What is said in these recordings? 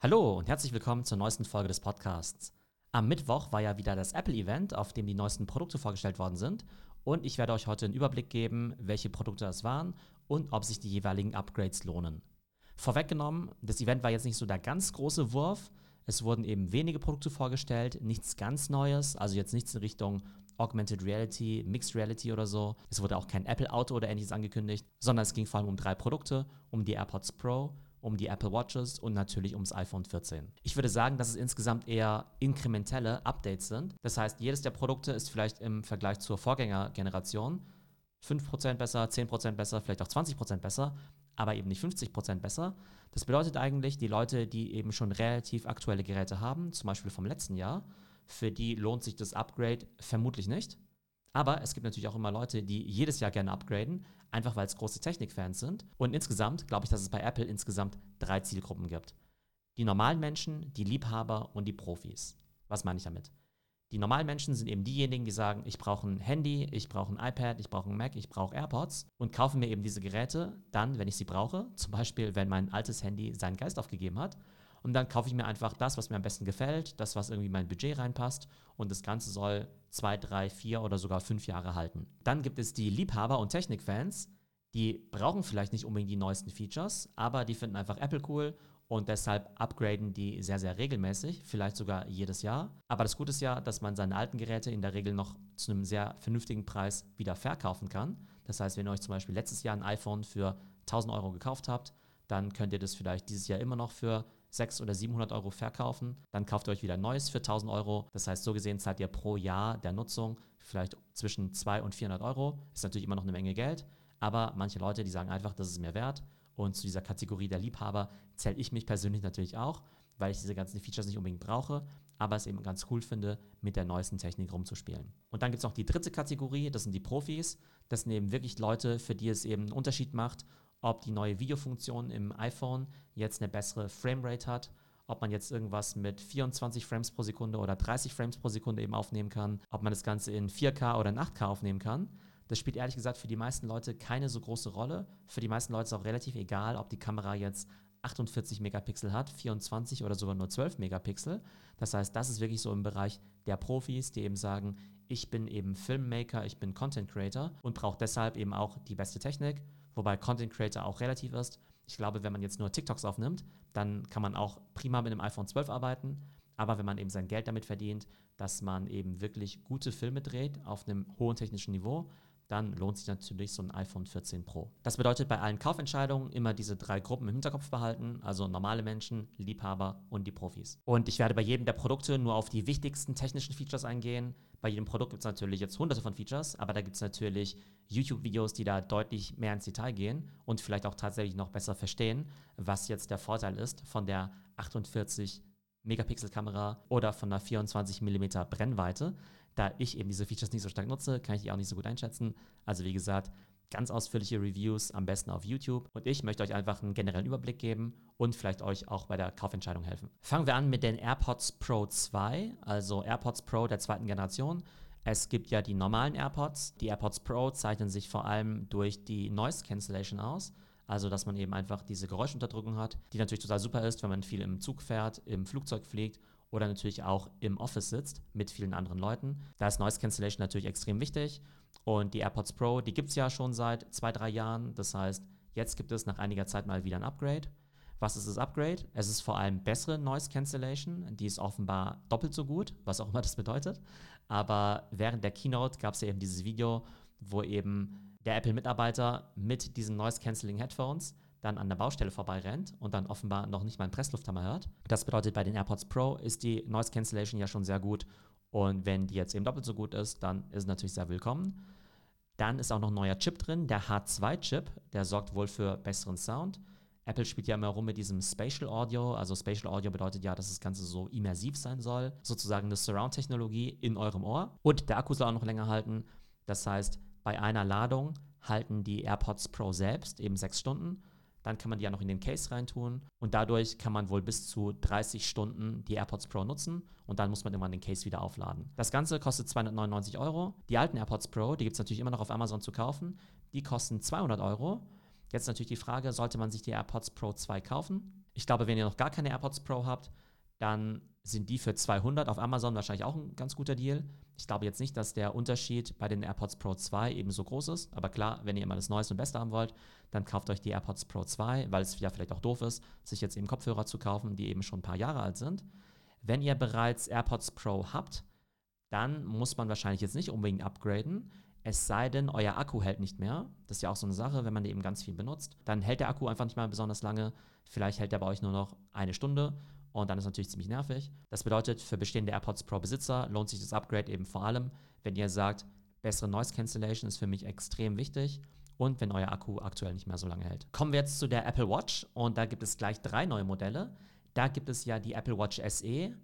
Hallo und herzlich willkommen zur neuesten Folge des Podcasts. Am Mittwoch war ja wieder das Apple-Event, auf dem die neuesten Produkte vorgestellt worden sind. Und ich werde euch heute einen Überblick geben, welche Produkte das waren und ob sich die jeweiligen Upgrades lohnen. Vorweggenommen, das Event war jetzt nicht so der ganz große Wurf. Es wurden eben wenige Produkte vorgestellt, nichts ganz Neues, also jetzt nichts in Richtung Augmented Reality, Mixed Reality oder so. Es wurde auch kein Apple Auto oder ähnliches angekündigt, sondern es ging vor allem um drei Produkte, um die AirPods Pro, um die Apple Watches und natürlich ums iPhone 14. Ich würde sagen, dass es insgesamt eher inkrementelle Updates sind. Das heißt, jedes der Produkte ist vielleicht im Vergleich zur Vorgängergeneration 5% besser, 10% besser, vielleicht auch 20% besser, aber eben nicht 50% besser. Das bedeutet eigentlich, die Leute, die eben schon relativ aktuelle Geräte haben, zum Beispiel vom letzten Jahr, für die lohnt sich das Upgrade vermutlich nicht. Aber es gibt natürlich auch immer Leute, die jedes Jahr gerne upgraden, einfach weil es große Technikfans sind. Und insgesamt glaube ich, dass es bei Apple insgesamt drei Zielgruppen gibt. Die normalen Menschen, die Liebhaber und die Profis. Was meine ich damit? Die normalen Menschen sind eben diejenigen, die sagen, ich brauche ein Handy, ich brauche ein iPad, ich brauche ein Mac, ich brauche AirPods und kaufen mir eben diese Geräte dann, wenn ich sie brauche. Zum Beispiel, wenn mein altes Handy seinen Geist aufgegeben hat und dann kaufe ich mir einfach das, was mir am besten gefällt, das, was irgendwie in mein Budget reinpasst. Und das Ganze soll zwei, drei, vier oder sogar fünf Jahre halten. Dann gibt es die Liebhaber und Technikfans, die brauchen vielleicht nicht unbedingt die neuesten Features, aber die finden einfach Apple cool und deshalb upgraden die sehr, sehr regelmäßig, vielleicht sogar jedes Jahr. Aber das Gute ist ja, dass man seine alten Geräte in der Regel noch zu einem sehr vernünftigen Preis wieder verkaufen kann. Das heißt, wenn ihr euch zum Beispiel letztes Jahr ein iPhone für 1000 Euro gekauft habt, dann könnt ihr das vielleicht dieses Jahr immer noch für 600 oder 700 Euro verkaufen. Dann kauft ihr euch wieder ein neues für 1000 Euro. Das heißt, so gesehen zahlt ihr pro Jahr der Nutzung vielleicht zwischen 200 und 400 Euro. Ist natürlich immer noch eine Menge Geld. Aber manche Leute, die sagen einfach, das ist mir wert. Und zu dieser Kategorie der Liebhaber zähle ich mich persönlich natürlich auch, weil ich diese ganzen Features nicht unbedingt brauche, aber es eben ganz cool finde, mit der neuesten Technik rumzuspielen. Und dann gibt es noch die dritte Kategorie, das sind die Profis. Das sind eben wirklich Leute, für die es eben einen Unterschied macht, ob die neue Videofunktion im iPhone jetzt eine bessere Framerate hat, ob man jetzt irgendwas mit 24 Frames pro Sekunde oder 30 Frames pro Sekunde eben aufnehmen kann, ob man das Ganze in 4K oder in 8K aufnehmen kann. Das spielt ehrlich gesagt für die meisten Leute keine so große Rolle. Für die meisten Leute ist auch relativ egal, ob die Kamera jetzt 48 Megapixel hat, 24 oder sogar nur 12 Megapixel. Das heißt, das ist wirklich so im Bereich der Profis, die eben sagen, ich bin eben Filmmaker, ich bin Content Creator und brauche deshalb eben auch die beste Technik wobei Content Creator auch relativ ist. Ich glaube, wenn man jetzt nur TikToks aufnimmt, dann kann man auch prima mit einem iPhone 12 arbeiten. Aber wenn man eben sein Geld damit verdient, dass man eben wirklich gute Filme dreht auf einem hohen technischen Niveau, dann lohnt sich natürlich so ein iPhone 14 Pro. Das bedeutet bei allen Kaufentscheidungen immer diese drei Gruppen im Hinterkopf behalten, also normale Menschen, Liebhaber und die Profis. Und ich werde bei jedem der Produkte nur auf die wichtigsten technischen Features eingehen. Bei jedem Produkt gibt es natürlich jetzt hunderte von Features, aber da gibt es natürlich YouTube-Videos, die da deutlich mehr ins Detail gehen und vielleicht auch tatsächlich noch besser verstehen, was jetzt der Vorteil ist von der 48 Megapixel-Kamera oder von der 24 mm Brennweite. Da ich eben diese Features nicht so stark nutze, kann ich die auch nicht so gut einschätzen. Also wie gesagt, ganz ausführliche Reviews am besten auf YouTube. Und ich möchte euch einfach einen generellen Überblick geben und vielleicht euch auch bei der Kaufentscheidung helfen. Fangen wir an mit den AirPods Pro 2, also AirPods Pro der zweiten Generation. Es gibt ja die normalen AirPods. Die AirPods Pro zeichnen sich vor allem durch die Noise Cancellation aus. Also, dass man eben einfach diese Geräuschunterdrückung hat, die natürlich total super ist, wenn man viel im Zug fährt, im Flugzeug fliegt oder natürlich auch im Office sitzt mit vielen anderen Leuten. Da ist Noise Cancellation natürlich extrem wichtig. Und die AirPods Pro, die gibt es ja schon seit zwei, drei Jahren. Das heißt, jetzt gibt es nach einiger Zeit mal wieder ein Upgrade. Was ist das Upgrade? Es ist vor allem bessere Noise Cancellation. Die ist offenbar doppelt so gut, was auch immer das bedeutet. Aber während der Keynote gab es ja eben dieses Video, wo eben der Apple-Mitarbeiter mit diesen Noise Cancelling Headphones dann an der Baustelle vorbeirennt und dann offenbar noch nicht mal einen Presslufthammer hört. Das bedeutet, bei den AirPods Pro ist die Noise Cancellation ja schon sehr gut und wenn die jetzt eben doppelt so gut ist, dann ist es natürlich sehr willkommen. Dann ist auch noch ein neuer Chip drin, der H2-Chip, der sorgt wohl für besseren Sound. Apple spielt ja immer rum mit diesem Spatial Audio. Also Spatial Audio bedeutet ja, dass das Ganze so immersiv sein soll. Sozusagen eine Surround-Technologie in eurem Ohr. Und der Akku soll auch noch länger halten. Das heißt, bei einer Ladung halten die AirPods Pro selbst eben sechs Stunden dann kann man die ja noch in den Case reintun und dadurch kann man wohl bis zu 30 Stunden die AirPods Pro nutzen und dann muss man immer den Case wieder aufladen. Das Ganze kostet 299 Euro. Die alten AirPods Pro, die gibt es natürlich immer noch auf Amazon zu kaufen, die kosten 200 Euro. Jetzt natürlich die Frage, sollte man sich die AirPods Pro 2 kaufen? Ich glaube, wenn ihr noch gar keine AirPods Pro habt, dann sind die für 200 auf Amazon wahrscheinlich auch ein ganz guter Deal. Ich glaube jetzt nicht, dass der Unterschied bei den AirPods Pro 2 eben so groß ist. Aber klar, wenn ihr immer das Neueste und Beste haben wollt, dann kauft euch die AirPods Pro 2, weil es ja vielleicht auch doof ist, sich jetzt eben Kopfhörer zu kaufen, die eben schon ein paar Jahre alt sind. Wenn ihr bereits AirPods Pro habt, dann muss man wahrscheinlich jetzt nicht unbedingt upgraden. Es sei denn, euer Akku hält nicht mehr. Das ist ja auch so eine Sache, wenn man eben ganz viel benutzt. Dann hält der Akku einfach nicht mehr besonders lange. Vielleicht hält er bei euch nur noch eine Stunde und dann ist natürlich ziemlich nervig. Das bedeutet, für bestehende AirPods Pro Besitzer lohnt sich das Upgrade eben vor allem, wenn ihr sagt, bessere Noise Cancellation ist für mich extrem wichtig und wenn euer Akku aktuell nicht mehr so lange hält. Kommen wir jetzt zu der Apple Watch und da gibt es gleich drei neue Modelle. Da gibt es ja die Apple Watch SE,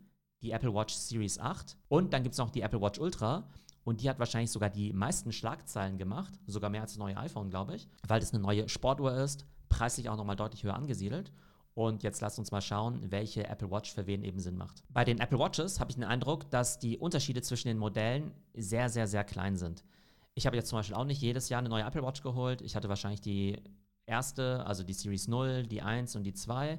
die Apple Watch Series 8 und dann gibt es noch die Apple Watch Ultra. Und die hat wahrscheinlich sogar die meisten Schlagzeilen gemacht, sogar mehr als das neue iPhone, glaube ich, weil das eine neue Sportuhr ist, preislich auch nochmal deutlich höher angesiedelt. Und jetzt lasst uns mal schauen, welche Apple Watch für wen eben Sinn macht. Bei den Apple Watches habe ich den Eindruck, dass die Unterschiede zwischen den Modellen sehr, sehr, sehr klein sind. Ich habe jetzt zum Beispiel auch nicht jedes Jahr eine neue Apple Watch geholt. Ich hatte wahrscheinlich die erste, also die Series 0, die 1 und die 2.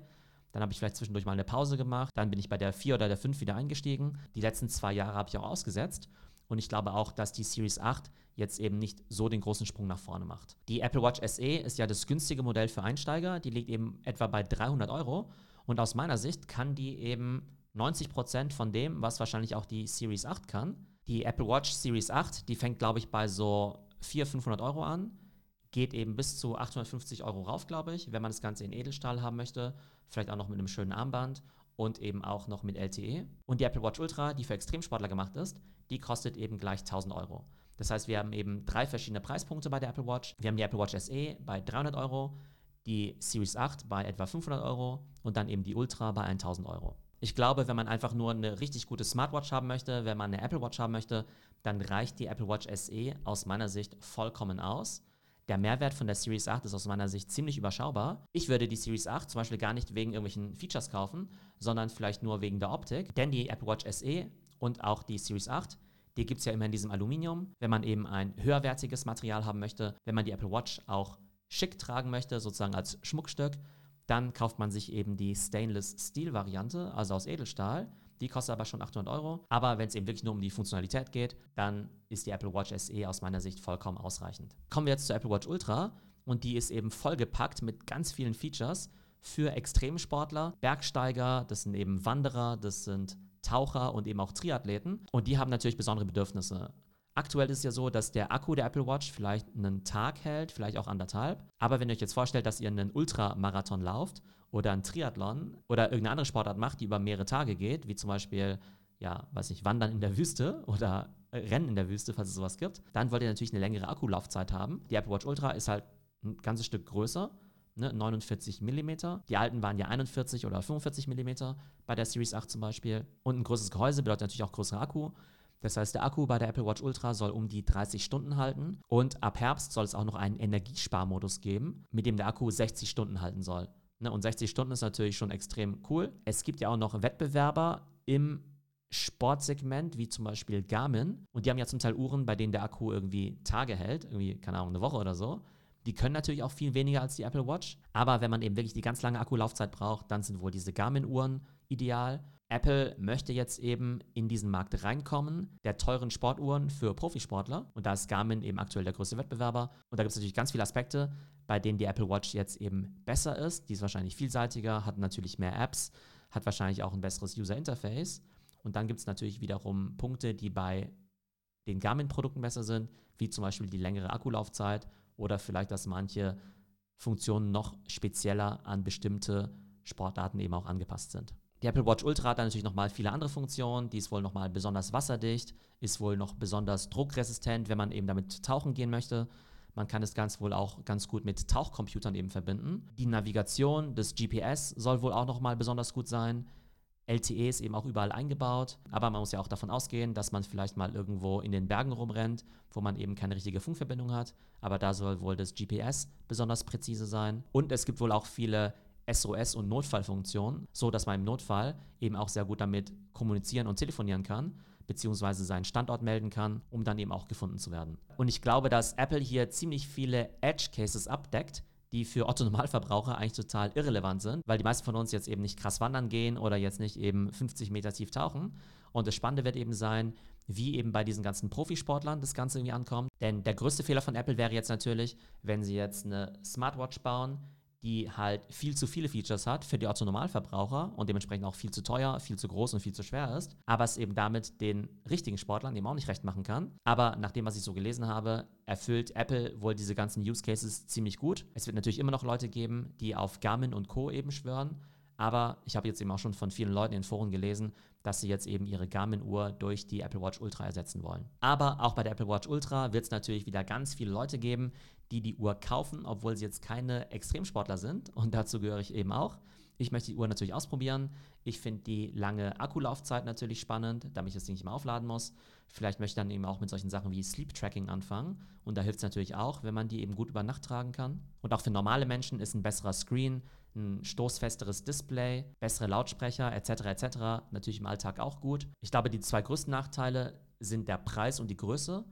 Dann habe ich vielleicht zwischendurch mal eine Pause gemacht. Dann bin ich bei der 4 oder der 5 wieder eingestiegen. Die letzten zwei Jahre habe ich auch ausgesetzt. Und ich glaube auch, dass die Series 8 jetzt eben nicht so den großen Sprung nach vorne macht. Die Apple Watch SE ist ja das günstige Modell für Einsteiger. Die liegt eben etwa bei 300 Euro. Und aus meiner Sicht kann die eben 90 Prozent von dem, was wahrscheinlich auch die Series 8 kann. Die Apple Watch Series 8, die fängt, glaube ich, bei so 400, 500 Euro an. Geht eben bis zu 850 Euro rauf, glaube ich, wenn man das Ganze in Edelstahl haben möchte. Vielleicht auch noch mit einem schönen Armband und eben auch noch mit LTE. Und die Apple Watch Ultra, die für Extremsportler gemacht ist, die kostet eben gleich 1000 Euro. Das heißt, wir haben eben drei verschiedene Preispunkte bei der Apple Watch. Wir haben die Apple Watch SE bei 300 Euro, die Series 8 bei etwa 500 Euro und dann eben die Ultra bei 1000 Euro. Ich glaube, wenn man einfach nur eine richtig gute Smartwatch haben möchte, wenn man eine Apple Watch haben möchte, dann reicht die Apple Watch SE aus meiner Sicht vollkommen aus. Der Mehrwert von der Series 8 ist aus meiner Sicht ziemlich überschaubar. Ich würde die Series 8 zum Beispiel gar nicht wegen irgendwelchen Features kaufen, sondern vielleicht nur wegen der Optik. Denn die Apple Watch SE und auch die Series 8, die gibt es ja immer in diesem Aluminium. Wenn man eben ein höherwertiges Material haben möchte, wenn man die Apple Watch auch schick tragen möchte, sozusagen als Schmuckstück, dann kauft man sich eben die Stainless Steel Variante, also aus Edelstahl. Die kostet aber schon 800 Euro. Aber wenn es eben wirklich nur um die Funktionalität geht, dann ist die Apple Watch SE aus meiner Sicht vollkommen ausreichend. Kommen wir jetzt zur Apple Watch Ultra und die ist eben vollgepackt mit ganz vielen Features für Extremsportler, Bergsteiger, das sind eben Wanderer, das sind Taucher und eben auch Triathleten. Und die haben natürlich besondere Bedürfnisse. Aktuell ist es ja so, dass der Akku der Apple Watch vielleicht einen Tag hält, vielleicht auch anderthalb. Aber wenn ihr euch jetzt vorstellt, dass ihr einen Ultramarathon lauft oder einen Triathlon oder irgendeine andere Sportart macht, die über mehrere Tage geht, wie zum Beispiel, ja, weiß nicht, Wandern in der Wüste oder Rennen in der Wüste, falls es sowas gibt, dann wollt ihr natürlich eine längere Akkulaufzeit haben. Die Apple Watch Ultra ist halt ein ganzes Stück größer, ne, 49 mm. Die alten waren ja 41 oder 45 mm bei der Series 8 zum Beispiel. Und ein größeres Gehäuse bedeutet natürlich auch größerer Akku. Das heißt, der Akku bei der Apple Watch Ultra soll um die 30 Stunden halten und ab Herbst soll es auch noch einen Energiesparmodus geben, mit dem der Akku 60 Stunden halten soll. Ne, und 60 Stunden ist natürlich schon extrem cool. Es gibt ja auch noch Wettbewerber im Sportsegment, wie zum Beispiel Garmin. Und die haben ja zum Teil Uhren, bei denen der Akku irgendwie Tage hält, irgendwie, keine Ahnung, eine Woche oder so. Die können natürlich auch viel weniger als die Apple Watch. Aber wenn man eben wirklich die ganz lange Akkulaufzeit braucht, dann sind wohl diese Garmin-Uhren ideal. Apple möchte jetzt eben in diesen Markt reinkommen, der teuren Sportuhren für Profisportler. Und da ist Garmin eben aktuell der größte Wettbewerber. Und da gibt es natürlich ganz viele Aspekte, bei denen die Apple Watch jetzt eben besser ist. Die ist wahrscheinlich vielseitiger, hat natürlich mehr Apps, hat wahrscheinlich auch ein besseres User Interface. Und dann gibt es natürlich wiederum Punkte, die bei den Garmin-Produkten besser sind, wie zum Beispiel die längere Akkulaufzeit oder vielleicht, dass manche Funktionen noch spezieller an bestimmte Sportarten eben auch angepasst sind. Die Apple Watch Ultra hat dann natürlich nochmal viele andere Funktionen. Die ist wohl nochmal besonders wasserdicht, ist wohl noch besonders druckresistent, wenn man eben damit tauchen gehen möchte. Man kann das Ganze wohl auch ganz gut mit Tauchcomputern eben verbinden. Die Navigation des GPS soll wohl auch nochmal besonders gut sein. LTE ist eben auch überall eingebaut, aber man muss ja auch davon ausgehen, dass man vielleicht mal irgendwo in den Bergen rumrennt, wo man eben keine richtige Funkverbindung hat. Aber da soll wohl das GPS besonders präzise sein. Und es gibt wohl auch viele SOS- und Notfallfunktionen, so dass man im Notfall eben auch sehr gut damit kommunizieren und telefonieren kann beziehungsweise seinen Standort melden kann, um dann eben auch gefunden zu werden. Und ich glaube, dass Apple hier ziemlich viele Edge Cases abdeckt, die für Otto-Normalverbraucher eigentlich total irrelevant sind, weil die meisten von uns jetzt eben nicht krass wandern gehen oder jetzt nicht eben 50 Meter tief tauchen. Und das Spannende wird eben sein, wie eben bei diesen ganzen Profisportlern das Ganze irgendwie ankommt. Denn der größte Fehler von Apple wäre jetzt natürlich, wenn sie jetzt eine Smartwatch bauen, die halt viel zu viele Features hat für die Otto-Normalverbraucher und dementsprechend auch viel zu teuer, viel zu groß und viel zu schwer ist, aber es eben damit den richtigen Sportlern eben auch nicht recht machen kann. Aber nach dem, was ich so gelesen habe, erfüllt Apple wohl diese ganzen Use Cases ziemlich gut. Es wird natürlich immer noch Leute geben, die auf Garmin und Co. eben schwören. Aber ich habe jetzt eben auch schon von vielen Leuten in Foren gelesen, dass sie jetzt eben ihre Garmin-Uhr durch die Apple Watch Ultra ersetzen wollen. Aber auch bei der Apple Watch Ultra wird es natürlich wieder ganz viele Leute geben, die die Uhr kaufen, obwohl sie jetzt keine Extremsportler sind. Und dazu gehöre ich eben auch. Ich möchte die Uhr natürlich ausprobieren. Ich finde die lange Akkulaufzeit natürlich spannend, damit ich das Ding nicht mehr aufladen muss. Vielleicht möchte ich dann eben auch mit solchen Sachen wie Sleep Tracking anfangen. Und da hilft es natürlich auch, wenn man die eben gut über Nacht tragen kann. Und auch für normale Menschen ist ein besserer Screen, ein stoßfesteres Display, bessere Lautsprecher etc. etc. natürlich im Alltag auch gut. Ich glaube, die zwei größten Nachteile sind der Preis und die Größe.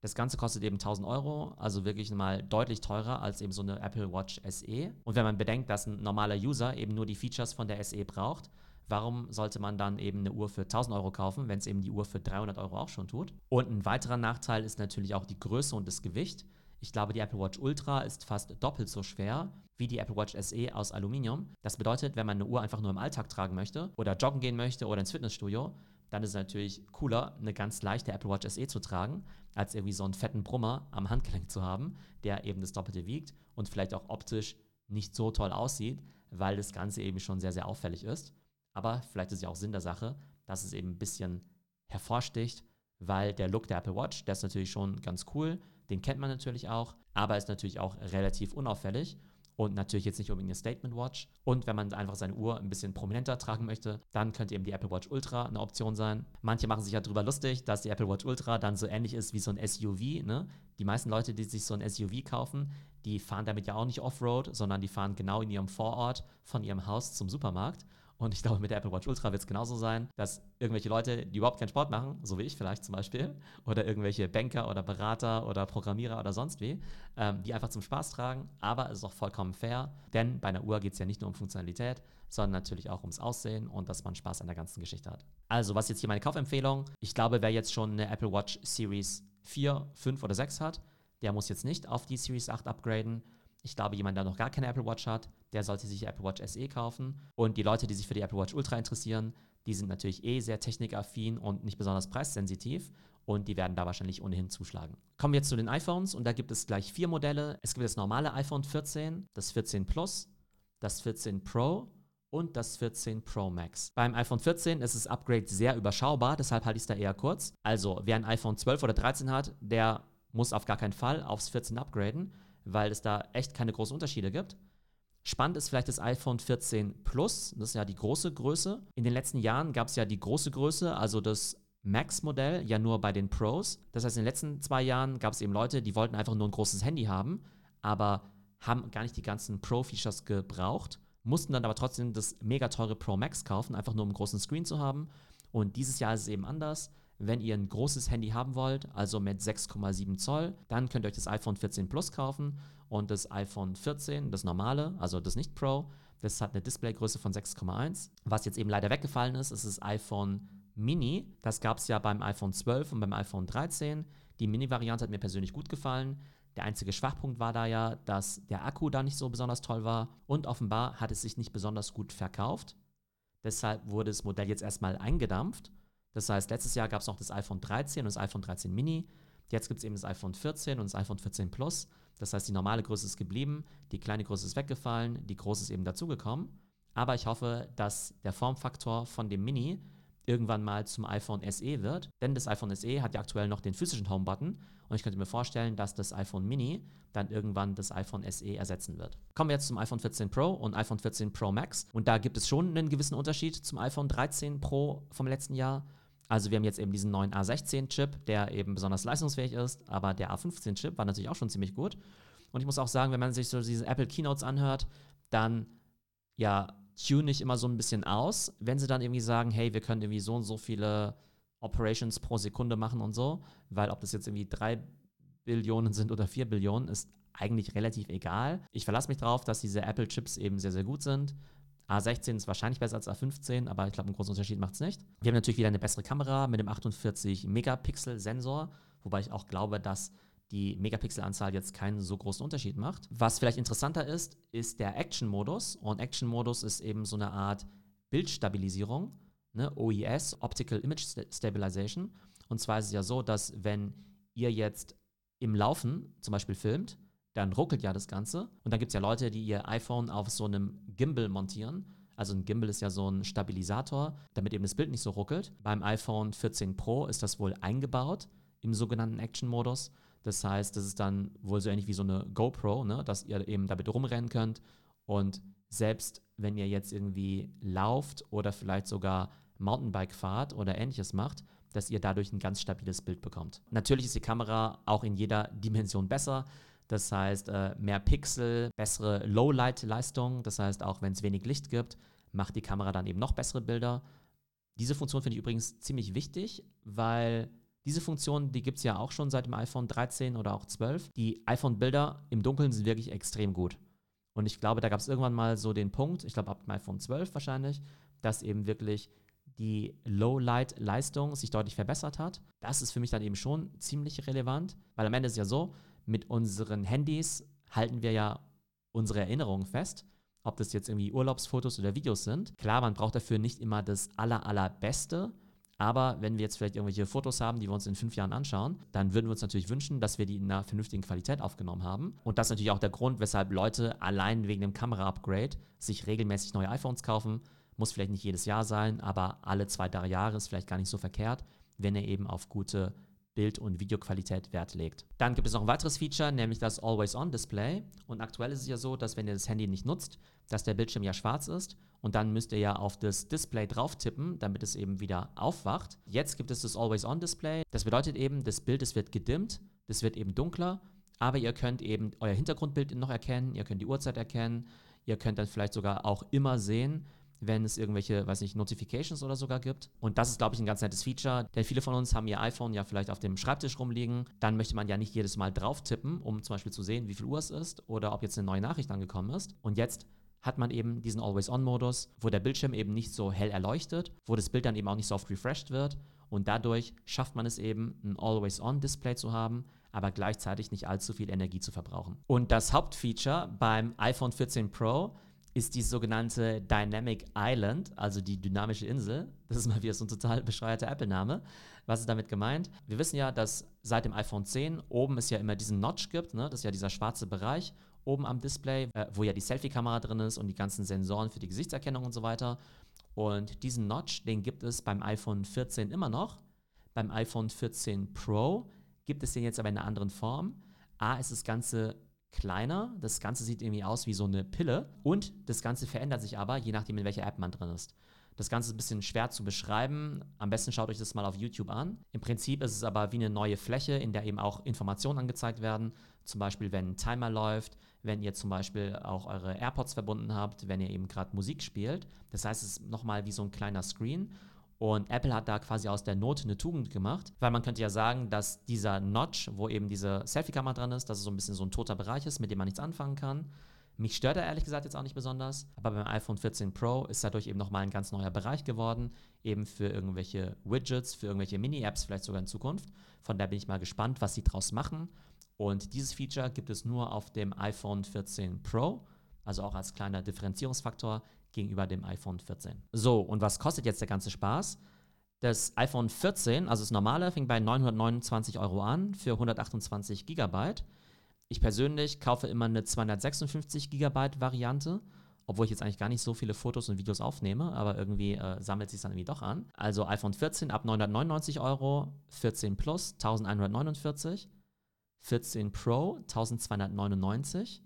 Das Ganze kostet eben 1000 Euro, also wirklich mal deutlich teurer als eben so eine Apple Watch SE. Und wenn man bedenkt, dass ein normaler User eben nur die Features von der SE braucht, warum sollte man dann eben eine Uhr für 1000 Euro kaufen, wenn es eben die Uhr für 300 Euro auch schon tut? Und ein weiterer Nachteil ist natürlich auch die Größe und das Gewicht. Ich glaube, die Apple Watch Ultra ist fast doppelt so schwer wie die Apple Watch SE aus Aluminium. Das bedeutet, wenn man eine Uhr einfach nur im Alltag tragen möchte oder joggen gehen möchte oder ins Fitnessstudio, dann ist es natürlich cooler, eine ganz leichte Apple Watch SE zu tragen, als irgendwie so einen fetten Brummer am Handgelenk zu haben, der eben das Doppelte wiegt und vielleicht auch optisch nicht so toll aussieht, weil das Ganze eben schon sehr, sehr auffällig ist. Aber vielleicht ist ja auch Sinn der Sache, dass es eben ein bisschen hervorsticht, weil der Look der Apple Watch, der ist natürlich schon ganz cool, den kennt man natürlich auch, aber ist natürlich auch relativ unauffällig und natürlich jetzt nicht unbedingt eine Statement Watch. Und wenn man einfach seine Uhr ein bisschen prominenter tragen möchte, dann könnte eben die Apple Watch Ultra eine Option sein. Manche machen sich ja darüber lustig, dass die Apple Watch Ultra dann so ähnlich ist wie so ein SUV. Ne? Die meisten Leute, die sich so ein SUV kaufen, die fahren damit ja auch nicht Offroad, sondern die fahren genau in ihrem Vorort von ihrem Haus zum Supermarkt. Und ich glaube, mit der Apple Watch Ultra wird es genauso sein, dass irgendwelche Leute, die überhaupt keinen Sport machen, so wie ich vielleicht zum Beispiel, oder irgendwelche Banker oder Berater oder Programmierer oder sonst wie, ähm, die einfach zum Spaß tragen. Aber es ist auch vollkommen fair, denn bei einer Uhr geht es ja nicht nur um Funktionalität, sondern natürlich auch ums Aussehen und dass man Spaß an der ganzen Geschichte hat. Also, was jetzt hier meine Kaufempfehlung? Ich glaube, wer jetzt schon eine Apple Watch Series 4, 5 oder 6 hat, der muss jetzt nicht auf die Series 8 upgraden. Ich glaube, jemand, der noch gar keine Apple Watch hat, der sollte sich die Apple Watch SE kaufen. Und die Leute, die sich für die Apple Watch Ultra interessieren, die sind natürlich eh sehr technikaffin und nicht besonders preissensitiv und die werden da wahrscheinlich ohnehin zuschlagen. Kommen wir jetzt zu den iPhones und da gibt es gleich vier Modelle. Es gibt das normale iPhone 14, das 14 Plus, das 14 Pro und das 14 Pro Max. Beim iPhone 14 ist das Upgrade sehr überschaubar, deshalb halte ich es da eher kurz. Also wer ein iPhone 12 oder 13 hat, der muss auf gar keinen Fall aufs 14 upgraden weil es da echt keine großen Unterschiede gibt. Spannend ist vielleicht das iPhone 14 Plus, das ist ja die große Größe. In den letzten Jahren gab es ja die große Größe, also das Max-Modell, ja nur bei den Pros. Das heißt, in den letzten zwei Jahren gab es eben Leute, die wollten einfach nur ein großes Handy haben, aber haben gar nicht die ganzen Pro-Features gebraucht, mussten dann aber trotzdem das mega teure Pro Max kaufen, einfach nur um einen großen Screen zu haben. Und dieses Jahr ist es eben anders. Wenn ihr ein großes Handy haben wollt, also mit 6,7 Zoll, dann könnt ihr euch das iPhone 14 Plus kaufen und das iPhone 14, das normale, also das nicht Pro, das hat eine Displaygröße von 6,1. Was jetzt eben leider weggefallen ist, ist das iPhone Mini. Das gab es ja beim iPhone 12 und beim iPhone 13. Die Mini-Variante hat mir persönlich gut gefallen. Der einzige Schwachpunkt war da ja, dass der Akku da nicht so besonders toll war und offenbar hat es sich nicht besonders gut verkauft. Deshalb wurde das Modell jetzt erstmal eingedampft das heißt, letztes Jahr gab es noch das iPhone 13 und das iPhone 13 Mini. Jetzt gibt es eben das iPhone 14 und das iPhone 14 Plus. Das heißt, die normale Größe ist geblieben, die kleine Größe ist weggefallen, die große ist eben dazugekommen. Aber ich hoffe, dass der Formfaktor von dem Mini irgendwann mal zum iPhone SE wird. Denn das iPhone SE hat ja aktuell noch den physischen Home-Button. Und ich könnte mir vorstellen, dass das iPhone Mini dann irgendwann das iPhone SE ersetzen wird. Kommen wir jetzt zum iPhone 14 Pro und iPhone 14 Pro Max. Und da gibt es schon einen gewissen Unterschied zum iPhone 13 Pro vom letzten Jahr. Also wir haben jetzt eben diesen neuen A16-Chip, der eben besonders leistungsfähig ist, aber der A15-Chip war natürlich auch schon ziemlich gut. Und ich muss auch sagen, wenn man sich so diese Apple Keynotes anhört, dann ja, tune ich immer so ein bisschen aus, wenn sie dann irgendwie sagen, hey, wir können irgendwie so und so viele Operations pro Sekunde machen und so, weil ob das jetzt irgendwie drei Billionen sind oder vier Billionen, ist eigentlich relativ egal. Ich verlasse mich darauf, dass diese Apple-Chips eben sehr, sehr gut sind. A16 ist wahrscheinlich besser als A15, aber ich glaube, einen großen Unterschied macht es nicht. Wir haben natürlich wieder eine bessere Kamera mit dem 48-Megapixel-Sensor, wobei ich auch glaube, dass die Megapixelanzahl jetzt keinen so großen Unterschied macht. Was vielleicht interessanter ist, ist der Action-Modus. Und Action-Modus ist eben so eine Art Bildstabilisierung, ne? OIS, Optical Image Stabilization. Und zwar ist es ja so, dass wenn ihr jetzt im Laufen zum Beispiel filmt, dann ruckelt ja das Ganze. Und dann gibt es ja Leute, die ihr iPhone auf so einem Gimbal montieren. Also ein Gimbal ist ja so ein Stabilisator, damit eben das Bild nicht so ruckelt. Beim iPhone 14 Pro ist das wohl eingebaut im sogenannten Action-Modus. Das heißt, das ist dann wohl so ähnlich wie so eine GoPro, ne? dass ihr eben damit rumrennen könnt. Und selbst wenn ihr jetzt irgendwie lauft oder vielleicht sogar Mountainbike fahrt oder ähnliches macht, dass ihr dadurch ein ganz stabiles Bild bekommt. Natürlich ist die Kamera auch in jeder Dimension besser. Das heißt, äh, mehr Pixel, bessere Low-Light-Leistung. Das heißt, auch wenn es wenig Licht gibt, macht die Kamera dann eben noch bessere Bilder. Diese Funktion finde ich übrigens ziemlich wichtig, weil diese Funktion, die gibt es ja auch schon seit dem iPhone 13 oder auch 12. Die iPhone-Bilder im Dunkeln sind wirklich extrem gut. Und ich glaube, da gab es irgendwann mal so den Punkt, ich glaube ab dem iPhone 12 wahrscheinlich, dass eben wirklich die Low-Light-Leistung sich deutlich verbessert hat. Das ist für mich dann eben schon ziemlich relevant, weil am Ende ist ja so, mit unseren Handys halten wir ja unsere Erinnerungen fest, ob das jetzt irgendwie Urlaubsfotos oder Videos sind. Klar, man braucht dafür nicht immer das aller, allerbeste, aber wenn wir jetzt vielleicht irgendwelche Fotos haben, die wir uns in fünf Jahren anschauen, dann würden wir uns natürlich wünschen, dass wir die in einer vernünftigen Qualität aufgenommen haben. Und das ist natürlich auch der Grund, weshalb Leute allein wegen dem Kamera-Upgrade sich regelmäßig neue iPhones kaufen. Muss vielleicht nicht jedes Jahr sein, aber alle zwei, drei Jahre ist vielleicht gar nicht so verkehrt, wenn er eben auf gute Bild- und Videoqualität Wert legt. Dann gibt es noch ein weiteres Feature, nämlich das Always-On-Display. Und aktuell ist es ja so, dass wenn ihr das Handy nicht nutzt, dass der Bildschirm ja schwarz ist und dann müsst ihr ja auf das Display drauf tippen, damit es eben wieder aufwacht. Jetzt gibt es das Always-On-Display. Das bedeutet eben, das Bild, es wird gedimmt, das wird eben dunkler, aber ihr könnt eben euer Hintergrundbild noch erkennen, ihr könnt die Uhrzeit erkennen, ihr könnt dann vielleicht sogar auch immer sehen, wenn es irgendwelche, weiß nicht, Notifications oder sogar gibt. Und das ist, glaube ich, ein ganz nettes Feature, denn viele von uns haben ihr iPhone ja vielleicht auf dem Schreibtisch rumliegen. Dann möchte man ja nicht jedes Mal drauf tippen, um zum Beispiel zu sehen, wie viel Uhr es ist oder ob jetzt eine neue Nachricht angekommen ist. Und jetzt hat man eben diesen Always-On-Modus, wo der Bildschirm eben nicht so hell erleuchtet, wo das Bild dann eben auch nicht so oft refreshed wird und dadurch schafft man es eben, ein Always-On-Display zu haben, aber gleichzeitig nicht allzu viel Energie zu verbrauchen. Und das Hauptfeature beim iPhone 14 Pro ist die sogenannte Dynamic Island, also die dynamische Insel. Das ist mal wieder so ein total bescheuerter Apple-Name. Was ist damit gemeint? Wir wissen ja, dass seit dem iPhone 10 oben es ja immer diesen Notch gibt, ne? das ist ja dieser schwarze Bereich oben am Display, äh, wo ja die Selfie-Kamera drin ist und die ganzen Sensoren für die Gesichtserkennung und so weiter. Und diesen Notch, den gibt es beim iPhone 14 immer noch. Beim iPhone 14 Pro gibt es den jetzt aber in einer anderen Form. A ist das Ganze kleiner, das Ganze sieht irgendwie aus wie so eine Pille und das Ganze verändert sich aber, je nachdem, in welcher App man drin ist. Das Ganze ist ein bisschen schwer zu beschreiben. Am besten schaut euch das mal auf YouTube an. Im Prinzip ist es aber wie eine neue Fläche, in der eben auch Informationen angezeigt werden. Zum Beispiel, wenn ein Timer läuft, wenn ihr zum Beispiel auch eure AirPods verbunden habt, wenn ihr eben gerade Musik spielt. Das heißt, es ist nochmal wie so ein kleiner Screen. Und Apple hat da quasi aus der Not eine Tugend gemacht, weil man könnte ja sagen, dass dieser Notch, wo eben diese Selfie-Kamera dran ist, dass es so ein bisschen so ein toter Bereich ist, mit dem man nichts anfangen kann. Mich stört er ehrlich gesagt jetzt auch nicht besonders, aber beim iPhone 14 Pro ist dadurch eben nochmal ein ganz neuer Bereich geworden, eben für irgendwelche Widgets, für irgendwelche Mini-Apps vielleicht sogar in Zukunft. Von daher bin ich mal gespannt, was sie draus machen. Und dieses Feature gibt es nur auf dem iPhone 14 Pro, also auch als kleiner Differenzierungsfaktor gegenüber dem iPhone 14. So, und was kostet jetzt der ganze Spaß? Das iPhone 14, also das normale, fing bei 929 Euro an für 128 Gigabyte. Ich persönlich kaufe immer eine 256 Gigabyte Variante, obwohl ich jetzt eigentlich gar nicht so viele Fotos und Videos aufnehme, aber irgendwie äh, sammelt sich dann irgendwie doch an. Also iPhone 14 ab 999 Euro, 14 Plus 1149, 14 Pro 1299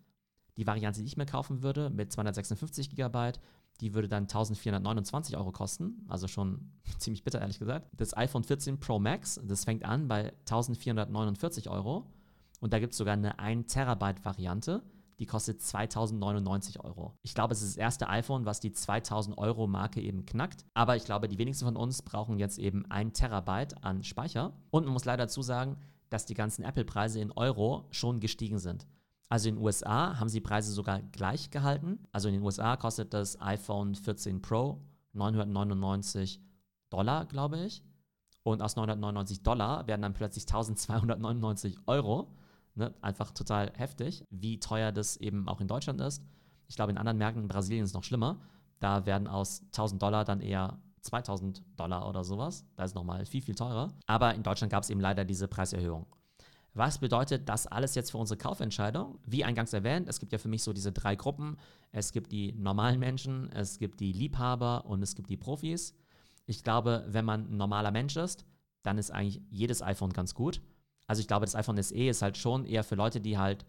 die Variante, die ich mir kaufen würde, mit 256 GB, die würde dann 1429 Euro kosten, also schon ziemlich bitter, ehrlich gesagt. Das iPhone 14 Pro Max, das fängt an bei 1449 Euro. Und da gibt es sogar eine 1 Terabyte Variante, die kostet 2099 Euro. Ich glaube, es ist das erste iPhone, was die 2000 Euro Marke eben knackt. Aber ich glaube, die wenigsten von uns brauchen jetzt eben 1 Terabyte an Speicher. Und man muss leider dazu sagen, dass die ganzen Apple-Preise in Euro schon gestiegen sind. Also in den USA haben sie Preise sogar gleich gehalten. Also in den USA kostet das iPhone 14 Pro 999 Dollar, glaube ich. Und aus 999 Dollar werden dann plötzlich 1299 Euro. Ne? Einfach total heftig, wie teuer das eben auch in Deutschland ist. Ich glaube, in anderen Märkten in Brasilien ist es noch schlimmer. Da werden aus 1000 Dollar dann eher 2000 Dollar oder sowas. Da ist es nochmal viel, viel teurer. Aber in Deutschland gab es eben leider diese Preiserhöhung. Was bedeutet das alles jetzt für unsere Kaufentscheidung? Wie eingangs erwähnt, es gibt ja für mich so diese drei Gruppen. Es gibt die normalen Menschen, es gibt die Liebhaber und es gibt die Profis. Ich glaube, wenn man ein normaler Mensch ist, dann ist eigentlich jedes iPhone ganz gut. Also ich glaube, das iPhone SE ist halt schon eher für Leute, die halt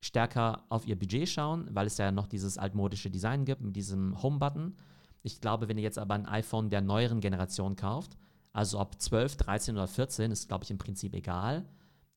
stärker auf ihr Budget schauen, weil es ja noch dieses altmodische Design gibt mit diesem Home-Button. Ich glaube, wenn ihr jetzt aber ein iPhone der neueren Generation kauft, also ob 12, 13 oder 14, ist, glaube ich, im Prinzip egal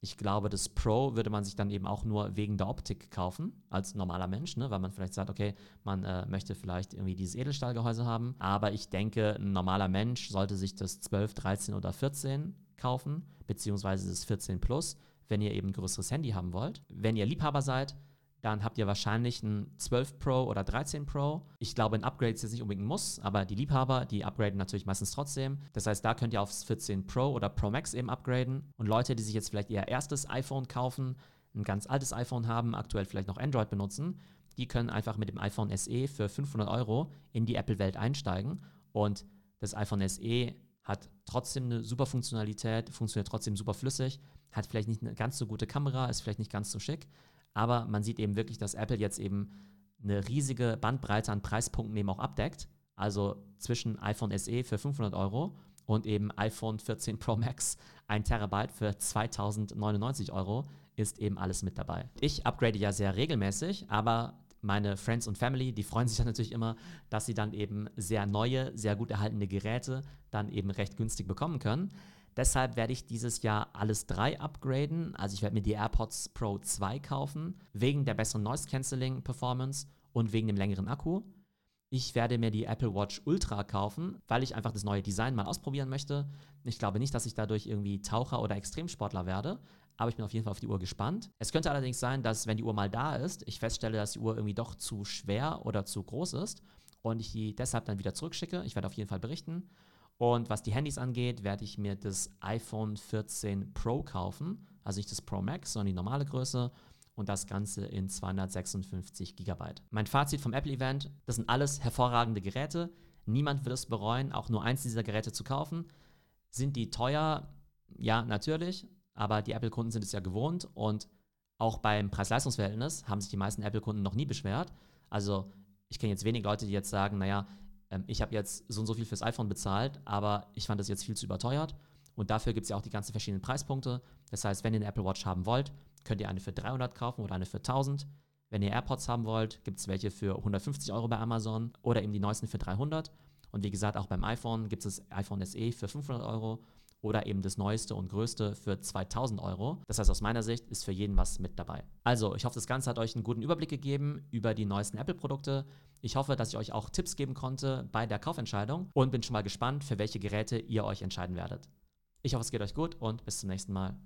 ich glaube, das Pro würde man sich dann eben auch nur wegen der Optik kaufen, als normaler Mensch, ne? weil man vielleicht sagt, okay, man äh, möchte vielleicht irgendwie dieses Edelstahlgehäuse haben. Aber ich denke, ein normaler Mensch sollte sich das 12, 13 oder 14 kaufen, beziehungsweise das 14 Plus, wenn ihr eben ein größeres Handy haben wollt. Wenn ihr Liebhaber seid, dann habt ihr wahrscheinlich ein 12 Pro oder 13 Pro. Ich glaube, ein Upgrade ist jetzt nicht unbedingt ein Muss, aber die Liebhaber, die upgraden natürlich meistens trotzdem. Das heißt, da könnt ihr aufs 14 Pro oder Pro Max eben upgraden. Und Leute, die sich jetzt vielleicht ihr erstes iPhone kaufen, ein ganz altes iPhone haben, aktuell vielleicht noch Android benutzen, die können einfach mit dem iPhone SE für 500 Euro in die Apple-Welt einsteigen. Und das iPhone SE hat trotzdem eine super Funktionalität, funktioniert trotzdem super flüssig, hat vielleicht nicht eine ganz so gute Kamera, ist vielleicht nicht ganz so schick, aber man sieht eben wirklich, dass Apple jetzt eben eine riesige Bandbreite an Preispunkten eben auch abdeckt. Also zwischen iPhone SE für 500 Euro und eben iPhone 14 Pro Max 1 Terabyte für 2099 Euro ist eben alles mit dabei. Ich upgrade ja sehr regelmäßig, aber meine Friends und Family, die freuen sich dann natürlich immer, dass sie dann eben sehr neue, sehr gut erhaltene Geräte dann eben recht günstig bekommen können. Deshalb werde ich dieses Jahr alles drei upgraden. Also ich werde mir die AirPods Pro 2 kaufen, wegen der besseren Noise Cancelling Performance und wegen dem längeren Akku. Ich werde mir die Apple Watch Ultra kaufen, weil ich einfach das neue Design mal ausprobieren möchte. Ich glaube nicht, dass ich dadurch irgendwie Taucher oder Extremsportler werde, aber ich bin auf jeden Fall auf die Uhr gespannt. Es könnte allerdings sein, dass wenn die Uhr mal da ist, ich feststelle, dass die Uhr irgendwie doch zu schwer oder zu groß ist und ich die deshalb dann wieder zurückschicke. Ich werde auf jeden Fall berichten. Und was die Handys angeht, werde ich mir das iPhone 14 Pro kaufen. Also nicht das Pro Max, sondern die normale Größe. Und das Ganze in 256 GB. Mein Fazit vom Apple-Event: Das sind alles hervorragende Geräte. Niemand wird es bereuen, auch nur eins dieser Geräte zu kaufen. Sind die teuer? Ja, natürlich. Aber die Apple-Kunden sind es ja gewohnt. Und auch beim Preis-Leistungs-Verhältnis haben sich die meisten Apple-Kunden noch nie beschwert. Also ich kenne jetzt wenig Leute, die jetzt sagen, naja, ähm, ich habe jetzt so und so viel fürs iPhone bezahlt, aber ich fand das jetzt viel zu überteuert. Und dafür gibt es ja auch die ganzen verschiedenen Preispunkte. Das heißt, wenn ihr eine Apple Watch haben wollt, könnt ihr eine für 300 kaufen oder eine für 1000. Wenn ihr AirPods haben wollt, gibt es welche für 150 Euro bei Amazon oder eben die neuesten für 300. Und wie gesagt, auch beim iPhone gibt es das iPhone SE für 500 Euro oder eben das neueste und größte für 2000 Euro. Das heißt, aus meiner Sicht ist für jeden was mit dabei. Also, ich hoffe, das Ganze hat euch einen guten Überblick gegeben über die neuesten Apple-Produkte. Ich hoffe, dass ich euch auch Tipps geben konnte bei der Kaufentscheidung und bin schon mal gespannt, für welche Geräte ihr euch entscheiden werdet. Ich hoffe, es geht euch gut und bis zum nächsten Mal.